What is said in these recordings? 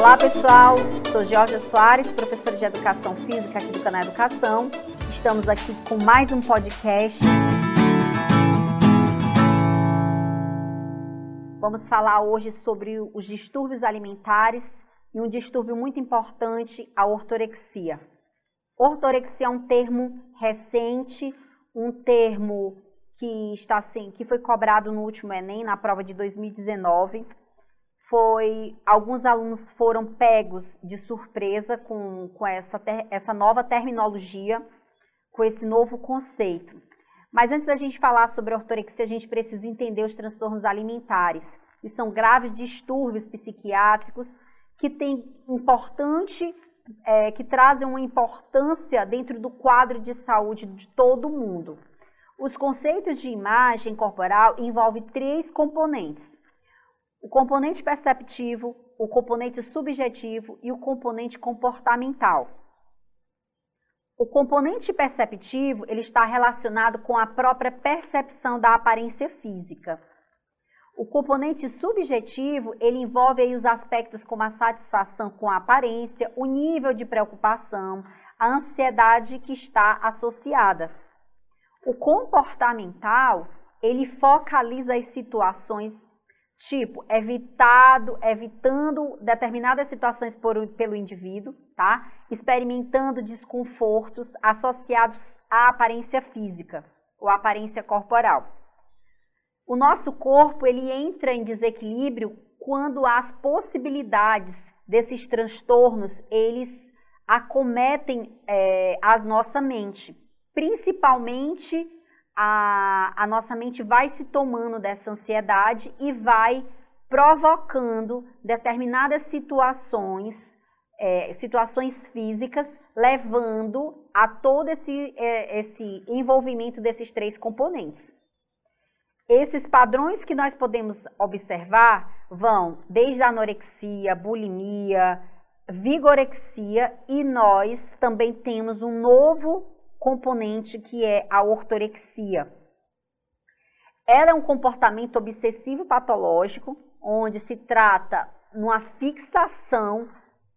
Olá pessoal, sou Georgia Soares, professora de Educação Física aqui do canal Educação. Estamos aqui com mais um podcast. Vamos falar hoje sobre os distúrbios alimentares e um distúrbio muito importante, a ortorexia. Ortorexia é um termo recente, um termo que está assim, que foi cobrado no último Enem, na prova de 2019 foi alguns alunos foram pegos de surpresa com, com essa, essa nova terminologia, com esse novo conceito. Mas antes da gente falar sobre ortorexia, a gente precisa entender os transtornos alimentares, que são graves distúrbios psiquiátricos que têm importante, é, que trazem uma importância dentro do quadro de saúde de todo mundo. Os conceitos de imagem corporal envolvem três componentes o componente perceptivo, o componente subjetivo e o componente comportamental. O componente perceptivo ele está relacionado com a própria percepção da aparência física. O componente subjetivo ele envolve aí os aspectos como a satisfação com a aparência, o nível de preocupação, a ansiedade que está associada. O comportamental ele focaliza as situações Tipo, evitado, evitando determinadas situações por, pelo indivíduo, tá? Experimentando desconfortos associados à aparência física ou aparência corporal. O nosso corpo ele entra em desequilíbrio quando as possibilidades desses transtornos eles acometem é, a nossa mente, principalmente a, a nossa mente vai se tomando dessa ansiedade e vai provocando determinadas situações, é, situações físicas, levando a todo esse, é, esse envolvimento desses três componentes. Esses padrões que nós podemos observar vão desde a anorexia, bulimia, vigorexia e nós também temos um novo componente que é a ortorexia. Ela é um comportamento obsessivo patológico, onde se trata numa fixação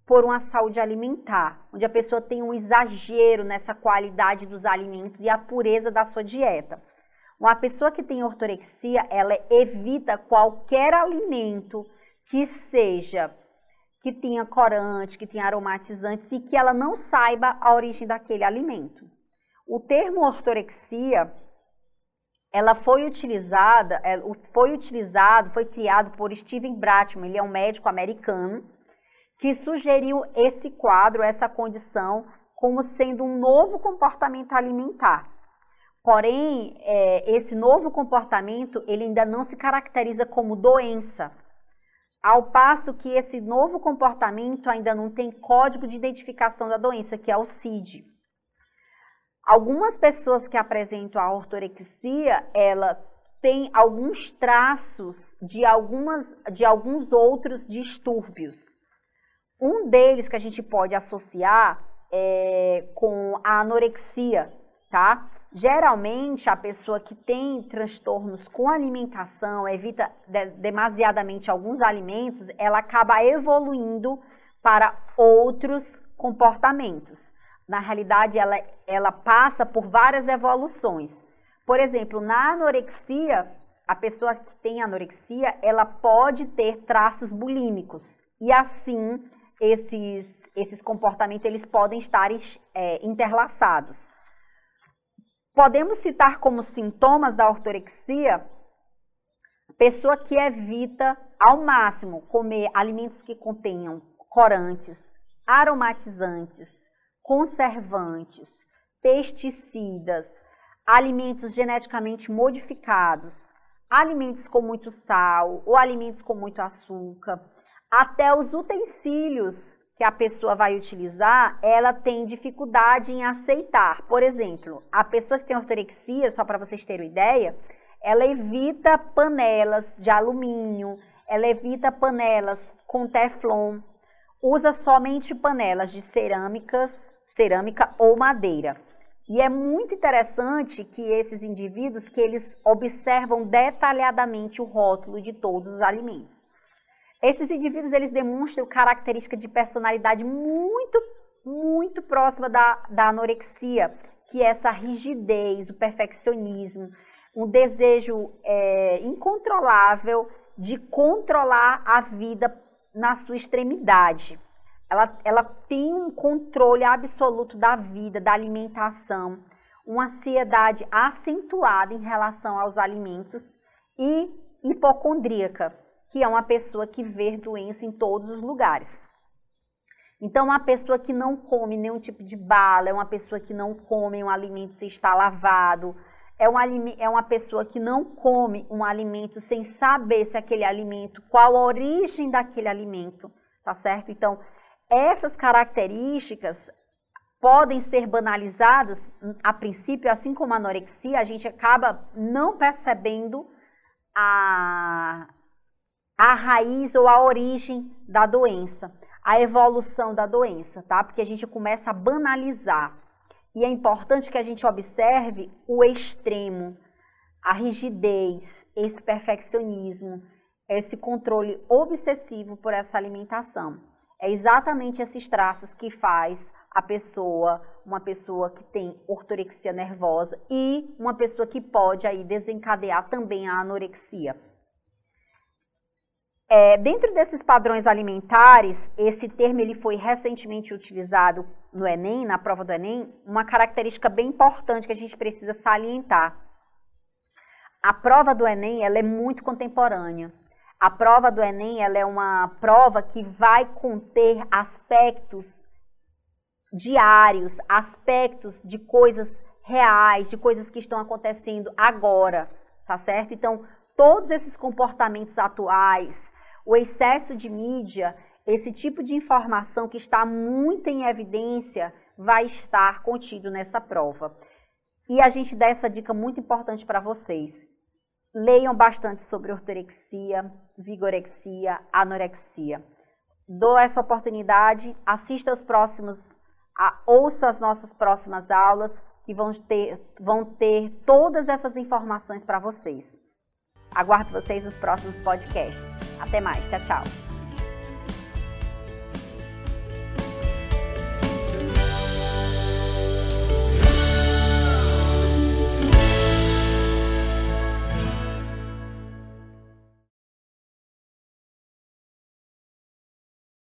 por uma saúde alimentar, onde a pessoa tem um exagero nessa qualidade dos alimentos e a pureza da sua dieta. Uma pessoa que tem ortorexia, ela evita qualquer alimento que seja que tenha corante, que tenha aromatizantes e que ela não saiba a origem daquele alimento. O termo ortorexia, ela foi utilizada, é, foi utilizado, foi criado por Steven Bratman, ele é um médico americano, que sugeriu esse quadro, essa condição, como sendo um novo comportamento alimentar. Porém, é, esse novo comportamento, ele ainda não se caracteriza como doença, ao passo que esse novo comportamento ainda não tem código de identificação da doença, que é o CID. Algumas pessoas que apresentam a ortorexia, ela tem alguns traços de, algumas, de alguns outros distúrbios. Um deles que a gente pode associar é com a anorexia, tá? Geralmente, a pessoa que tem transtornos com alimentação, evita demasiadamente alguns alimentos, ela acaba evoluindo para outros comportamentos na realidade, ela, ela passa por várias evoluções. Por exemplo, na anorexia, a pessoa que tem anorexia, ela pode ter traços bulímicos. E assim, esses, esses comportamentos eles podem estar é, interlaçados. Podemos citar como sintomas da ortorexia pessoa que evita ao máximo comer alimentos que contenham corantes, aromatizantes, conservantes, pesticidas, alimentos geneticamente modificados, alimentos com muito sal ou alimentos com muito açúcar, até os utensílios que a pessoa vai utilizar, ela tem dificuldade em aceitar. Por exemplo, a pessoa que tem ortorexia, só para vocês terem ideia, ela evita panelas de alumínio, ela evita panelas com teflon, usa somente panelas de cerâmicas cerâmica ou madeira. E é muito interessante que esses indivíduos que eles observam detalhadamente o rótulo de todos os alimentos. Esses indivíduos eles demonstram característica de personalidade muito, muito próxima da, da anorexia, que é essa rigidez, o perfeccionismo, um desejo é, incontrolável de controlar a vida na sua extremidade. Ela, ela tem um controle absoluto da vida, da alimentação, uma ansiedade acentuada em relação aos alimentos e hipocondríaca, que é uma pessoa que vê doença em todos os lugares. Então, uma pessoa que não come nenhum tipo de bala, é uma pessoa que não come um alimento se está lavado, é uma, é uma pessoa que não come um alimento sem saber se aquele alimento, qual a origem daquele alimento, tá certo? Então, essas características podem ser banalizadas a princípio, assim como a anorexia, a gente acaba não percebendo a, a raiz ou a origem da doença, a evolução da doença, tá? Porque a gente começa a banalizar. E é importante que a gente observe o extremo, a rigidez, esse perfeccionismo, esse controle obsessivo por essa alimentação. É exatamente esses traços que faz a pessoa, uma pessoa que tem ortorexia nervosa e uma pessoa que pode aí desencadear também a anorexia. É, dentro desses padrões alimentares, esse termo ele foi recentemente utilizado no Enem, na prova do Enem, uma característica bem importante que a gente precisa salientar. A prova do Enem ela é muito contemporânea. A prova do Enem ela é uma prova que vai conter aspectos diários, aspectos de coisas reais, de coisas que estão acontecendo agora, tá certo? Então, todos esses comportamentos atuais, o excesso de mídia, esse tipo de informação que está muito em evidência vai estar contido nessa prova. E a gente dá essa dica muito importante para vocês. Leiam bastante sobre ortorexia, vigorexia, anorexia. Dou essa oportunidade, assista os próximos a, ouça as nossas próximas aulas que vão ter, vão ter todas essas informações para vocês. Aguardo vocês nos próximos podcasts. Até mais. Tchau, tchau.